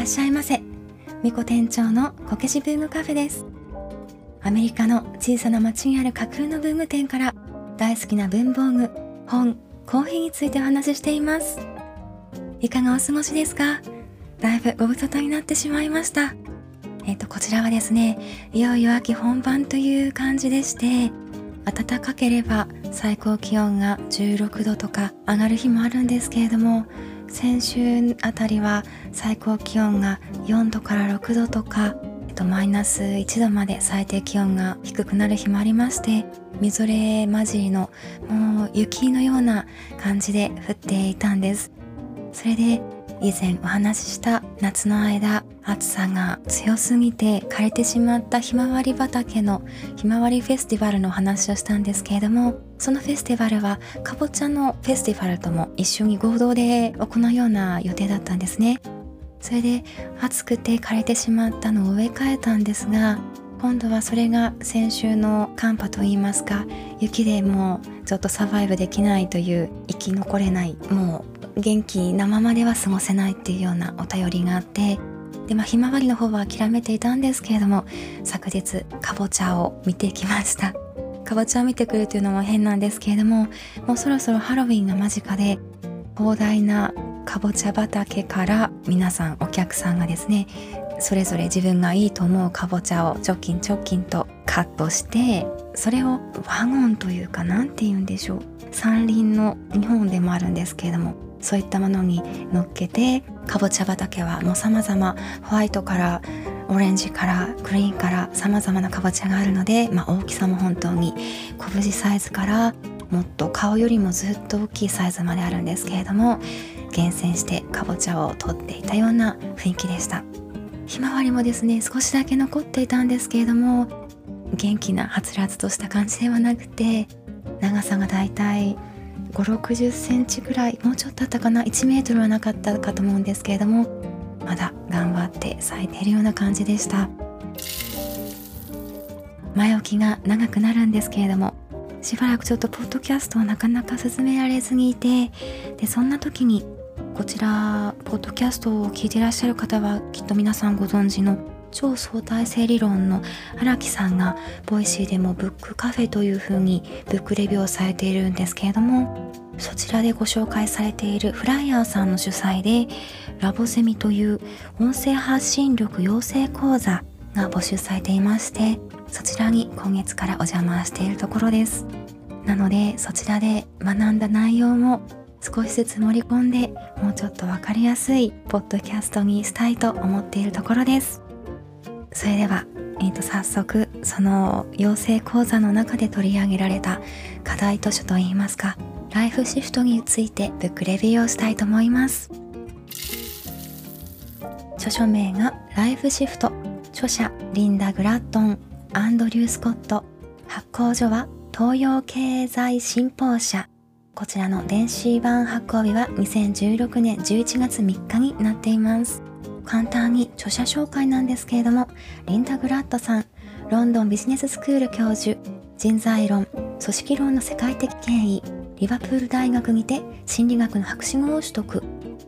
らっしゃいませ。みこ店長のこけし文具カフェです。アメリカの小さな町にある架空の文具店から大好きな文房具本コーヒーについてお話ししています。いかがお過ごしですか？だいぶご無沙汰になってしまいました。えっ、ー、とこちらはですねいよいよ秋本番という感じでして暖かければ最高気温が16度とか上がる日もあるんですけれども先週あたりは最高気温が4度から6度とか、えっと、マイナス1度まで最低気温が低くなる日もありましてみぞれ混じりのもう雪のような感じで降っていたんです。それで以前お話しした夏の間暑さが強すぎて枯れてしまったひまわり畑のひまわりフェスティバルのお話をしたんですけれどもそのフェスティバルはかぼちゃのフェスティバルとも一緒に合同で行うような予定だったんですね。それで暑くて枯れてしまったのを植え替えたんですが今度はそれが先週の寒波といいますか雪でもうちょっとサバイブできないという生き残れないもう元気なままでは過ごせないっていうようなお便りがあってでまあひまわりの方は諦めていたんですけれども昨日かぼちゃを見てきました。かぼちゃを見てくるというのも変なんですけれどももうそろそろハロウィンが間近で広大なかぼちゃ畑から皆さんお客さんがですねそれぞれ自分がいいと思うかぼちゃをチョキンチョキンとカットしてそれをワゴンというか何て言うんでしょう。山林の日本でもあるんですけれどもそういったものに乗っけてかぼちゃ畑はもう様々ホワイトからオレンジからグリーンから様々なかぼちゃがあるので、まあ、大きさも本当に拳サイズからもっと顔よりもずっと大きいサイズまであるんですけれども厳選してかぼちゃを取っていたような雰囲気でした。ひまわりもですね少しだけ残っていたんですけれども元気なはつらつとした感じではなくて長さがだいたい5 6 0センチぐらいもうちょっとあったかな1メートルはなかったかと思うんですけれどもまだ頑張って咲いているような感じでした。前置きが長くなるんですけれどもしばらくちょっとポッドキャストをなかなか進められずにいてでそんな時にこちらポッドキャストを聞いていらっしゃる方はきっと皆さんご存知の超相対性理論の荒木さんが Voicy でもブックカフェというふうにブックレビューをされているんですけれどもそちらでご紹介されている flier さんの主催でラボゼミという音声発信力養成講座が募集されていましてそちらに今月からお邪魔しているところです。なのでそちらで学んだ内容も少しずつ盛り込んでもうちょっと分かりやすいポッドキャストにしたいと思っているところです。それでは、えー、と早速その養成講座の中で取り上げられた課題図書といいますかライフシフトについてブックレビューをしたいと思います。著書名がライフシフト。著者リンダ・グラットン。アンドリュー・スコット。発行所は東洋経済新報社。こちらの電子版発行日は2016年11月3日になっています。簡単に著者紹介なんですけれども、リンダ・グラットさん、ロンドンビジネススクール教授、人材論、組織論の世界的権威、リバプール大学にて心理学の博士号を取得、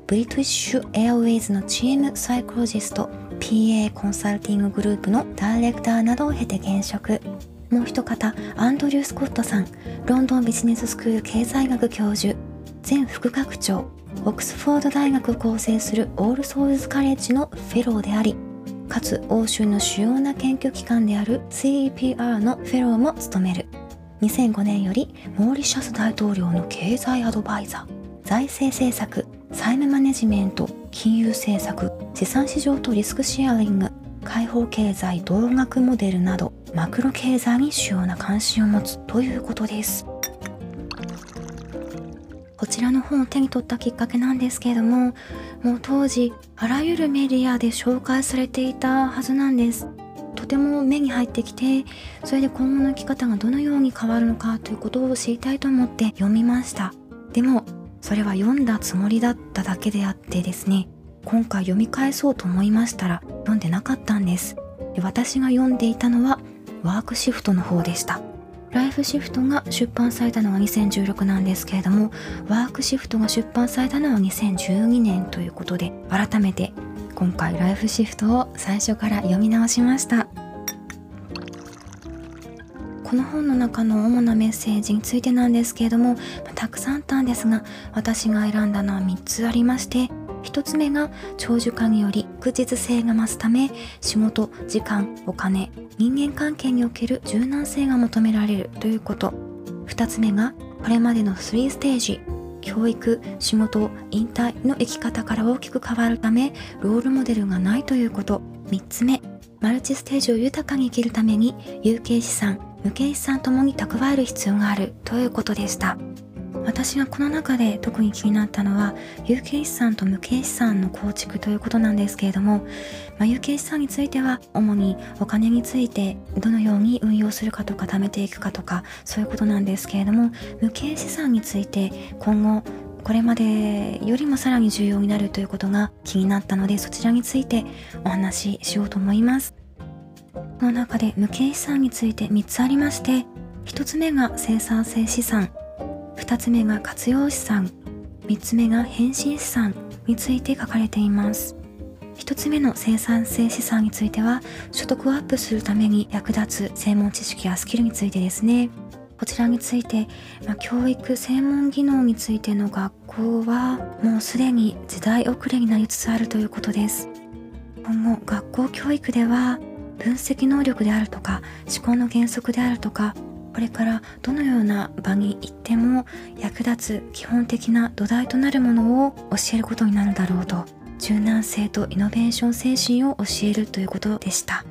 ブリティッシュ・エアウェイズのチームサイコロジスト、PA コンサルティンググループのダイレクターなどを経て現職。もう一方、アンドリュー・スコットさん、ロンドンビジネススクール経済学教授、前副学長、オックスフォード大学を構成するオールソウルズカレッジのフェローでありかつ欧州の主要な研究機関である CEPR のフェローも務める。2005年よりモーリシャス大統領の経済アドバイザー財政政策債務マネジメント金融政策資産市場とリスクシェアリング開放経済動学モデルなどマクロ経済に主要な関心を持つということです。ちらの本を手に取ったきっかけなんですけれどももう当時あらゆるメディアで紹介されていたはずなんです。とても目に入ってきてそれで今後の生き方がどのように変わるのかということを知りたいと思って読みました。でもそれは読んだつもりだっただけであってですね今回読み返そうと思いましたら読んでなかったんです。で私が読んでいたのはワークシフトの方でした。ライフシフトが出版されたのは2016なんですけれどもワークシフトが出版されたのは2012年ということで改めて今回ライフシフトを最初から読み直しました。この本の中の主なメッセージについてなんですけれども、たくさんあったんですが私が選んだのは3つありまして1つ目が長寿化により確実性が増すため仕事時間お金人間関係における柔軟性が求められるということ。2つ目がこれまでの3ステージ教育仕事引退の生き方から大きく変わるためロールモデルがないということ。3つ目マルチステージを豊かに生きるために有形資産無形資産ともに蓄える必要があるということでした。私がこの中で特に気になったのは有形資産と無形資産の構築ということなんですけれども、まあ、有形資産については主にお金についてどのように運用するかとか貯めていくかとかそういうことなんですけれども無形資産について今後これまでよりもさらに重要になるということが気になったのでそちらについてお話ししようと思います。この中で無形資産について3つありまして1つ目が生産性資産。2つ目が活用資産。3つ目が変身資産。について書かれています。1つ目の生産性資産については所得をアップするために役立つ専門知識やスキルについてですね。こちらについて、まあ、教育専門技能についての学校はもうすでに時代遅れになりつつあるということです。今後学校教育では分析能力であるとか思考の原則であるとかこれからどのような場に行っても役立つ基本的な土台となるものを教えることになるだろうと柔軟性とイノベーション精神を教えるということでした。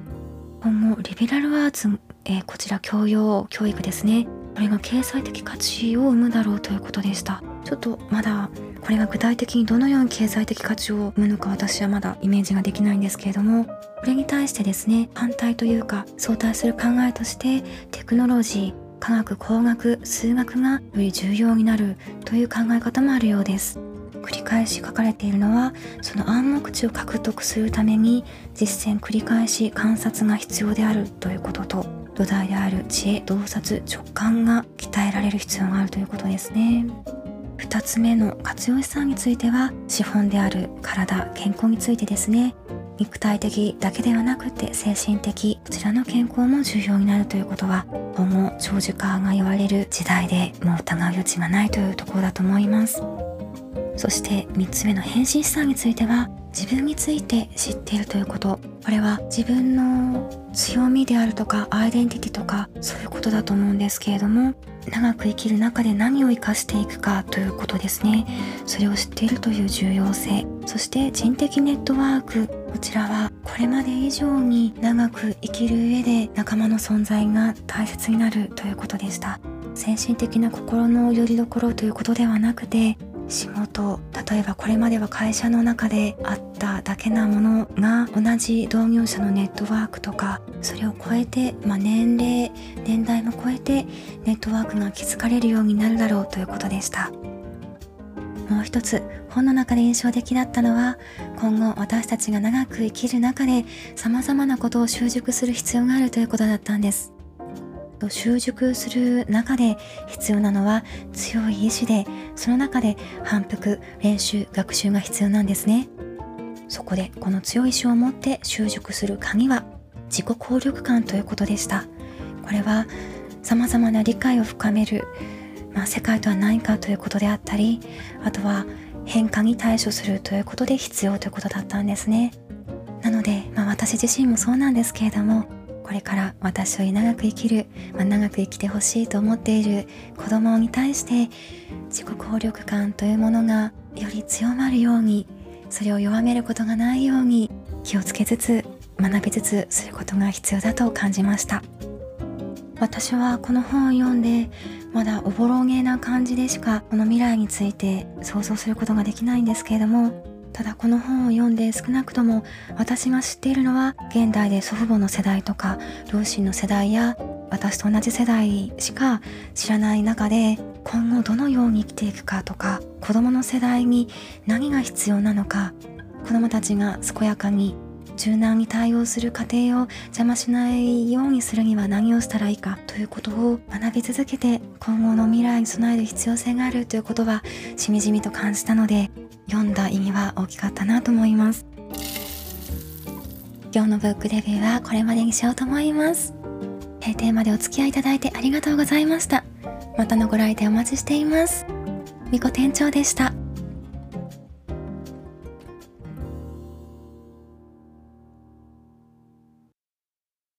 今後リベラルアーツ、えー、こちら教養教育ですね。これが経済的価値を生むだろうということでした。ちょっとまだこれが具体的にどのように経済的価値を生むのか私はまだイメージができないんですけれどもこれに対してですね反対というか相対する考えとしてテクノロジー科学工学数学がより重要になるという考え方もあるようです。繰り返し書かれているのはその暗黙知を獲得するために実践繰り返し観察が必要であるということと土台である知恵洞察直感が鍛えられる必要があるということですね。2つ目の活用資産については資本である体健康についてですね。肉体的だけではなくて精神的こちらの健康も重要になるということは今後長寿化が言われる時代でもう疑う余地がないというところだと思います。そして3つ目の変身資産については自分について知っているということ。これは自分の強みであるとかアイデンティティとかそういうことだと思うんですけれども長く生きる中で何を生かしていくかということですね。それを知っているという重要性。そして人的ネットワーク。こちらはこれまで以上に長く生きる上で仲間の存在が大切になるということでした。精神的な心の拠り所ということではなくて仕事例えばこれまでは会社の中であっただけなものが同じ同業者のネットワークとかそれを超えて、まあ、年齢年代も超えてネットワークが築かれるようになるだろうということでした。もう一つ本の中で印象的だったのは今後私たちが長く生きる中で様々なことを習熟する必要があるということだったんです。と習熟する中で必要なのは強い意志でその中で反復練習学習が必要なんですね。そこでこの強い意志を持って習熟する鍵は自己効力感ということでした。これは様々な理解を深める、まあ、世界とは何かということであったりあとは変化に対処するということで必要ということだったんですね。なので、まあ、私自身もそうなんですけれどもこれから私より長く生きる、まあ、長く生きてほしいと思っている子供に対して自己効力感というものがより強まるようにそれを弱めることがないように気をつけつつ学びつつすることが必要だと感じました。私はこの本を読んでまだおぼろげな感じでしかこの未来について想像することができないんですけれどもただこの本を読んで少なくとも私が知っているのは現代で祖父母の世代とか両親の世代や私と同じ世代しか知らない中で今後どのように生きていくかとか子供の世代に何が必要なのか子供たちが健やかに柔軟に対応する過程を邪魔しないようにするには何をしたらいいかということを学び続けて今後の未来に備える必要性があるということはしみじみと感じたので読んだ意味は大きかったなと思います。今日のブックレビューはこれまでにしようと思います。閉店までお付き合いいただいてありがとうございました。またのご来店お待ちしています。みこ店長でした。